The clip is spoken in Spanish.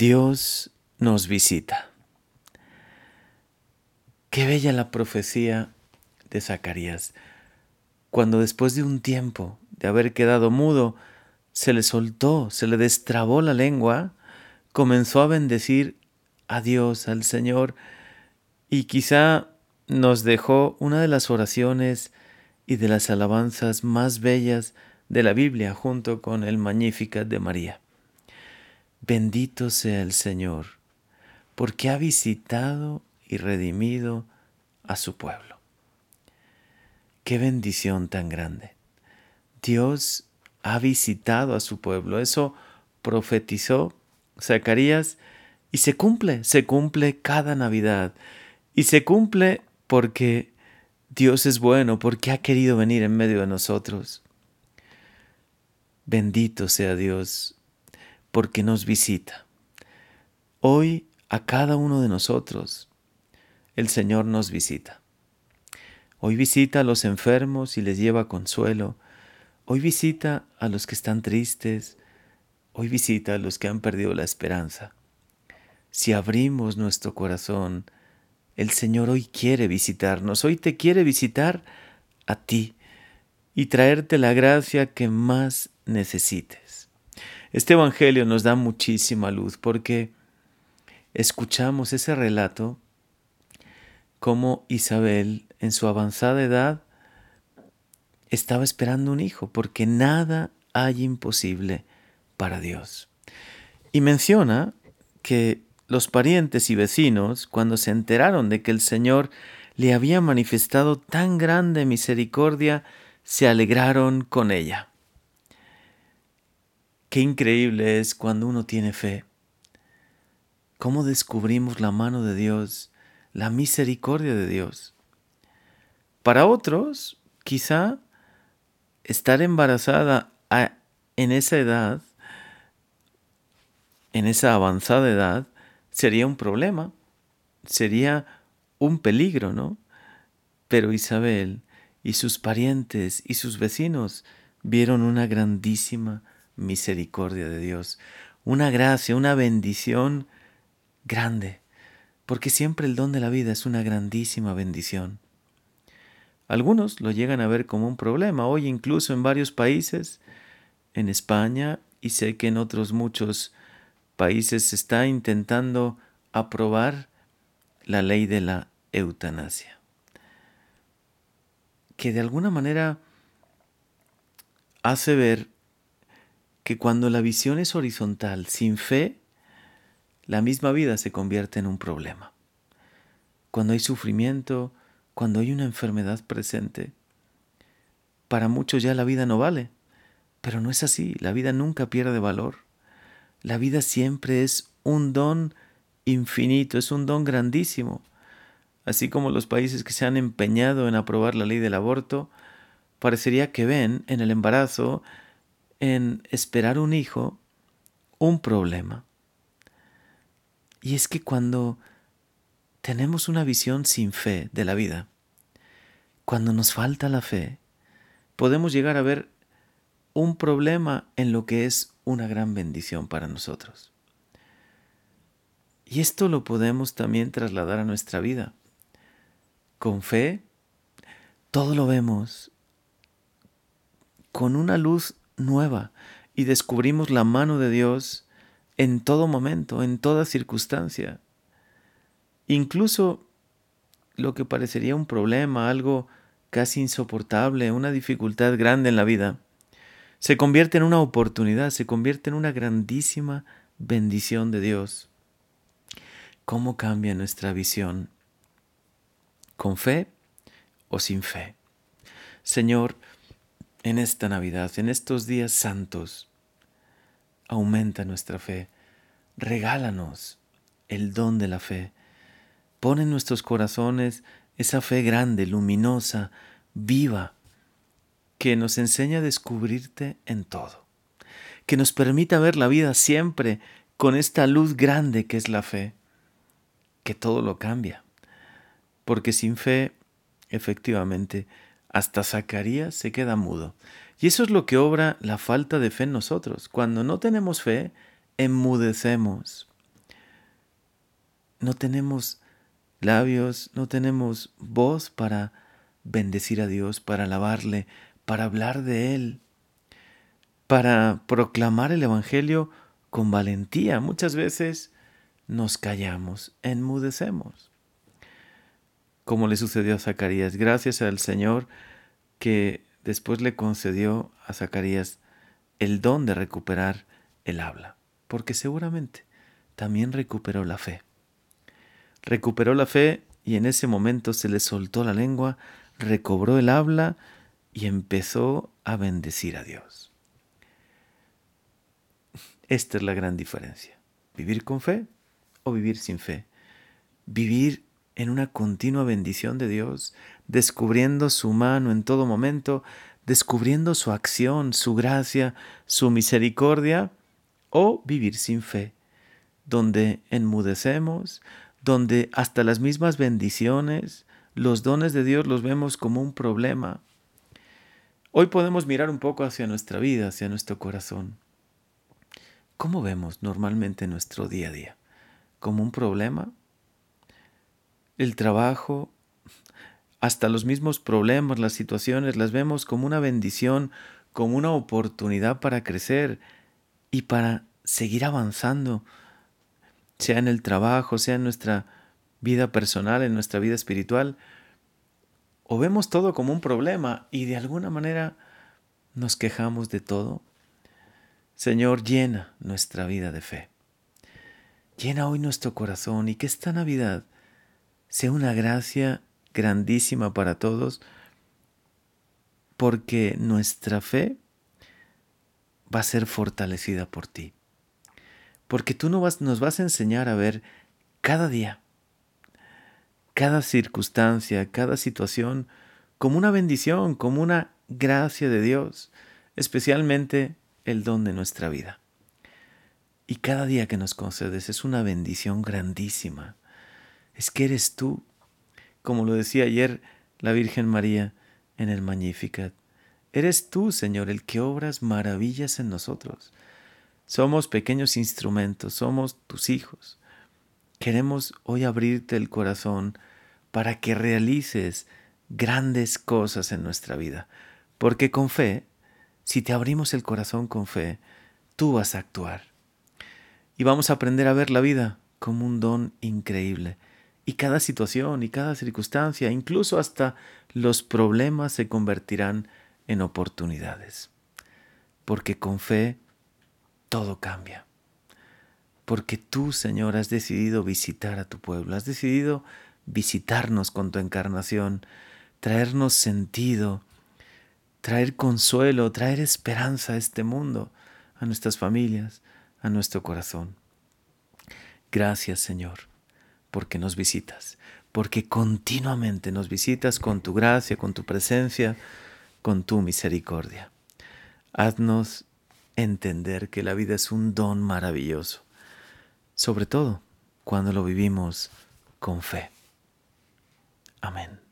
Dios nos visita. Qué bella la profecía de Zacarías, cuando después de un tiempo de haber quedado mudo, se le soltó, se le destrabó la lengua, comenzó a bendecir a Dios, al Señor, y quizá nos dejó una de las oraciones y de las alabanzas más bellas de la Biblia junto con el Magnificat de María. Bendito sea el Señor, porque ha visitado y redimido a su pueblo. Qué bendición tan grande. Dios ha visitado a su pueblo. Eso profetizó Zacarías y se cumple, se cumple cada Navidad. Y se cumple porque Dios es bueno, porque ha querido venir en medio de nosotros. Bendito sea Dios porque nos visita. Hoy a cada uno de nosotros el Señor nos visita. Hoy visita a los enfermos y les lleva consuelo. Hoy visita a los que están tristes. Hoy visita a los que han perdido la esperanza. Si abrimos nuestro corazón, el Señor hoy quiere visitarnos. Hoy te quiere visitar a ti y traerte la gracia que más necesites. Este Evangelio nos da muchísima luz porque escuchamos ese relato como Isabel en su avanzada edad estaba esperando un hijo porque nada hay imposible para Dios. Y menciona que los parientes y vecinos, cuando se enteraron de que el Señor le había manifestado tan grande misericordia, se alegraron con ella. Qué increíble es cuando uno tiene fe. Cómo descubrimos la mano de Dios, la misericordia de Dios. Para otros, quizá estar embarazada en esa edad, en esa avanzada edad, sería un problema, sería un peligro, ¿no? Pero Isabel y sus parientes y sus vecinos vieron una grandísima misericordia de Dios, una gracia, una bendición grande, porque siempre el don de la vida es una grandísima bendición. Algunos lo llegan a ver como un problema, hoy incluso en varios países, en España y sé que en otros muchos países se está intentando aprobar la ley de la eutanasia, que de alguna manera hace ver que cuando la visión es horizontal, sin fe, la misma vida se convierte en un problema. Cuando hay sufrimiento, cuando hay una enfermedad presente, para muchos ya la vida no vale, pero no es así, la vida nunca pierde valor. La vida siempre es un don infinito, es un don grandísimo. Así como los países que se han empeñado en aprobar la ley del aborto, parecería que ven en el embarazo en esperar un hijo un problema. Y es que cuando tenemos una visión sin fe de la vida, cuando nos falta la fe, podemos llegar a ver un problema en lo que es una gran bendición para nosotros. Y esto lo podemos también trasladar a nuestra vida. Con fe, todo lo vemos con una luz nueva y descubrimos la mano de Dios en todo momento, en toda circunstancia. Incluso lo que parecería un problema, algo casi insoportable, una dificultad grande en la vida, se convierte en una oportunidad, se convierte en una grandísima bendición de Dios. ¿Cómo cambia nuestra visión? ¿Con fe o sin fe? Señor, en esta Navidad, en estos días santos. Aumenta nuestra fe, regálanos el don de la fe. Pon en nuestros corazones esa fe grande, luminosa, viva, que nos enseña a descubrirte en todo, que nos permita ver la vida siempre con esta luz grande que es la fe, que todo lo cambia, porque sin fe, efectivamente, hasta Zacarías se queda mudo. Y eso es lo que obra la falta de fe en nosotros. Cuando no tenemos fe, enmudecemos. no tenemos labios, no tenemos voz para bendecir a Dios, para alabarle, para hablar de Él, para proclamar el Evangelio con valentía. Muchas veces nos callamos, enmudecemos. Como le sucedió a Zacarías, gracias al Señor que después le concedió a Zacarías el don de recuperar el habla, porque seguramente también recuperó la fe. Recuperó la fe y en ese momento se le soltó la lengua, recobró el habla y empezó a bendecir a Dios. Esta es la gran diferencia. Vivir con fe o vivir sin fe. Vivir en una continua bendición de Dios, descubriendo su mano en todo momento, descubriendo su acción, su gracia, su misericordia, o vivir sin fe, donde enmudecemos, donde hasta las mismas bendiciones, los dones de Dios los vemos como un problema. Hoy podemos mirar un poco hacia nuestra vida, hacia nuestro corazón. ¿Cómo vemos normalmente nuestro día a día? ¿Como un problema? El trabajo, hasta los mismos problemas, las situaciones, las vemos como una bendición, como una oportunidad para crecer y para seguir avanzando, sea en el trabajo, sea en nuestra vida personal, en nuestra vida espiritual, o vemos todo como un problema y de alguna manera nos quejamos de todo. Señor, llena nuestra vida de fe. Llena hoy nuestro corazón y que esta Navidad sea una gracia grandísima para todos, porque nuestra fe va a ser fortalecida por ti. Porque tú nos vas a enseñar a ver cada día, cada circunstancia, cada situación como una bendición, como una gracia de Dios, especialmente el don de nuestra vida. Y cada día que nos concedes es una bendición grandísima. Es que eres tú, como lo decía ayer la Virgen María en el Magnificat. Eres tú, Señor, el que obras maravillas en nosotros. Somos pequeños instrumentos, somos tus hijos. Queremos hoy abrirte el corazón para que realices grandes cosas en nuestra vida. Porque con fe, si te abrimos el corazón con fe, tú vas a actuar. Y vamos a aprender a ver la vida como un don increíble. Y cada situación y cada circunstancia, incluso hasta los problemas se convertirán en oportunidades. Porque con fe todo cambia. Porque tú, Señor, has decidido visitar a tu pueblo, has decidido visitarnos con tu encarnación, traernos sentido, traer consuelo, traer esperanza a este mundo, a nuestras familias, a nuestro corazón. Gracias, Señor, porque nos visitas, porque continuamente nos visitas con tu gracia, con tu presencia, con tu misericordia. Haznos entender que la vida es un don maravilloso, sobre todo cuando lo vivimos con fe. Amén.